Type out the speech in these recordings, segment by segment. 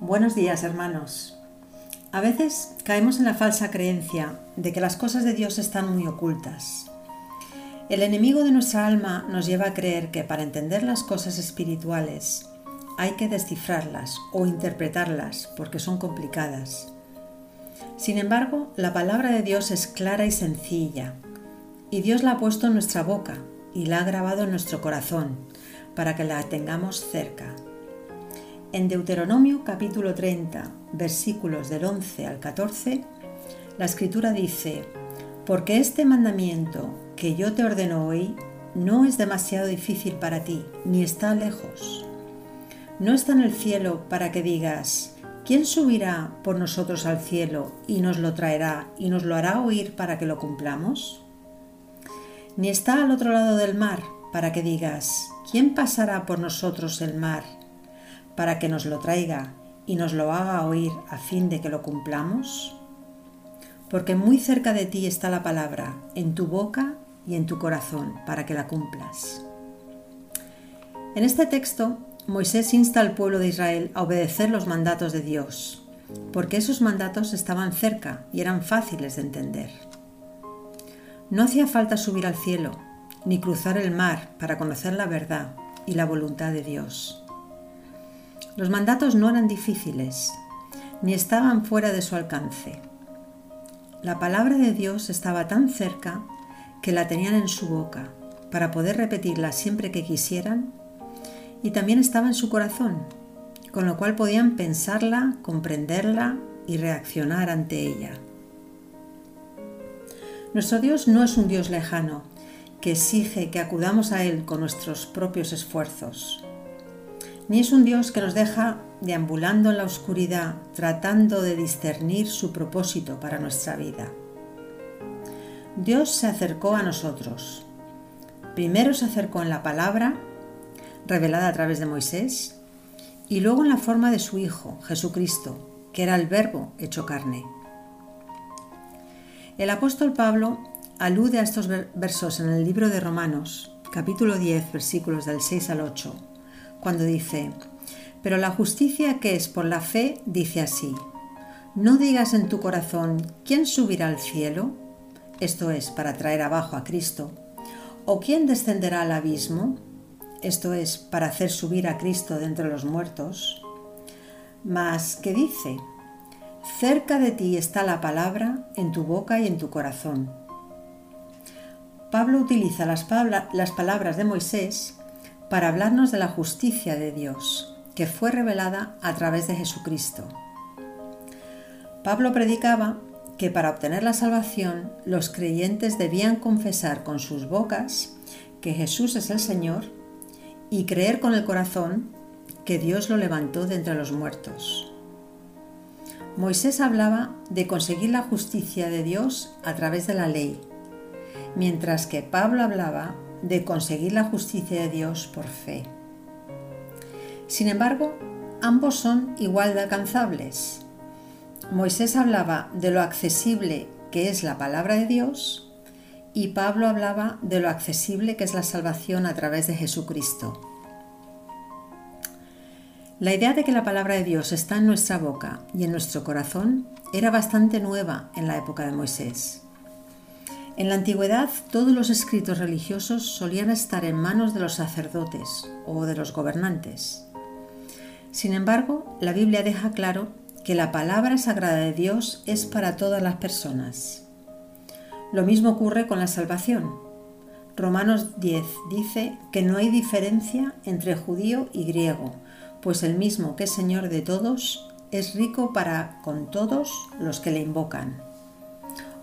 Buenos días, hermanos. A veces caemos en la falsa creencia de que las cosas de Dios están muy ocultas. El enemigo de nuestra alma nos lleva a creer que para entender las cosas espirituales hay que descifrarlas o interpretarlas porque son complicadas. Sin embargo, la palabra de Dios es clara y sencilla, y Dios la ha puesto en nuestra boca y la ha grabado en nuestro corazón para que la tengamos cerca. En Deuteronomio capítulo 30, versículos del 11 al 14, la escritura dice, porque este mandamiento que yo te ordeno hoy no es demasiado difícil para ti, ni está lejos. No está en el cielo para que digas, ¿quién subirá por nosotros al cielo y nos lo traerá y nos lo hará oír para que lo cumplamos? Ni está al otro lado del mar para que digas, ¿quién pasará por nosotros el mar para que nos lo traiga y nos lo haga oír a fin de que lo cumplamos? Porque muy cerca de ti está la palabra, en tu boca y en tu corazón, para que la cumplas. En este texto, Moisés insta al pueblo de Israel a obedecer los mandatos de Dios, porque esos mandatos estaban cerca y eran fáciles de entender. No hacía falta subir al cielo, ni cruzar el mar para conocer la verdad y la voluntad de Dios. Los mandatos no eran difíciles, ni estaban fuera de su alcance. La palabra de Dios estaba tan cerca que la tenían en su boca para poder repetirla siempre que quisieran y también estaba en su corazón, con lo cual podían pensarla, comprenderla y reaccionar ante ella. Nuestro Dios no es un Dios lejano que exige que acudamos a Él con nuestros propios esfuerzos ni es un Dios que nos deja deambulando en la oscuridad tratando de discernir su propósito para nuestra vida. Dios se acercó a nosotros. Primero se acercó en la palabra, revelada a través de Moisés, y luego en la forma de su Hijo, Jesucristo, que era el Verbo hecho carne. El apóstol Pablo alude a estos versos en el libro de Romanos, capítulo 10, versículos del 6 al 8 cuando dice, pero la justicia que es por la fe dice así, no digas en tu corazón, ¿quién subirá al cielo? Esto es, para traer abajo a Cristo. ¿O quién descenderá al abismo? Esto es, para hacer subir a Cristo de entre los muertos. Mas, ¿qué dice? Cerca de ti está la palabra, en tu boca y en tu corazón. Pablo utiliza las, las palabras de Moisés para hablarnos de la justicia de Dios, que fue revelada a través de Jesucristo. Pablo predicaba que para obtener la salvación los creyentes debían confesar con sus bocas que Jesús es el Señor y creer con el corazón que Dios lo levantó de entre los muertos. Moisés hablaba de conseguir la justicia de Dios a través de la ley, mientras que Pablo hablaba de conseguir la justicia de Dios por fe. Sin embargo, ambos son igual de alcanzables. Moisés hablaba de lo accesible que es la palabra de Dios y Pablo hablaba de lo accesible que es la salvación a través de Jesucristo. La idea de que la palabra de Dios está en nuestra boca y en nuestro corazón era bastante nueva en la época de Moisés. En la antigüedad todos los escritos religiosos solían estar en manos de los sacerdotes o de los gobernantes. Sin embargo, la Biblia deja claro que la palabra sagrada de Dios es para todas las personas. Lo mismo ocurre con la salvación. Romanos 10 dice que no hay diferencia entre judío y griego, pues el mismo que es Señor de todos es rico para con todos los que le invocan.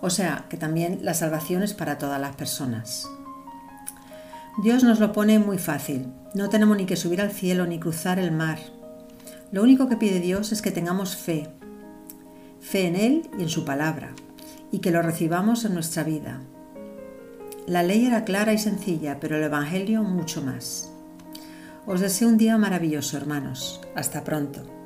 O sea, que también la salvación es para todas las personas. Dios nos lo pone muy fácil. No tenemos ni que subir al cielo ni cruzar el mar. Lo único que pide Dios es que tengamos fe. Fe en Él y en su palabra, y que lo recibamos en nuestra vida. La ley era clara y sencilla, pero el Evangelio mucho más. Os deseo un día maravilloso, hermanos. Hasta pronto.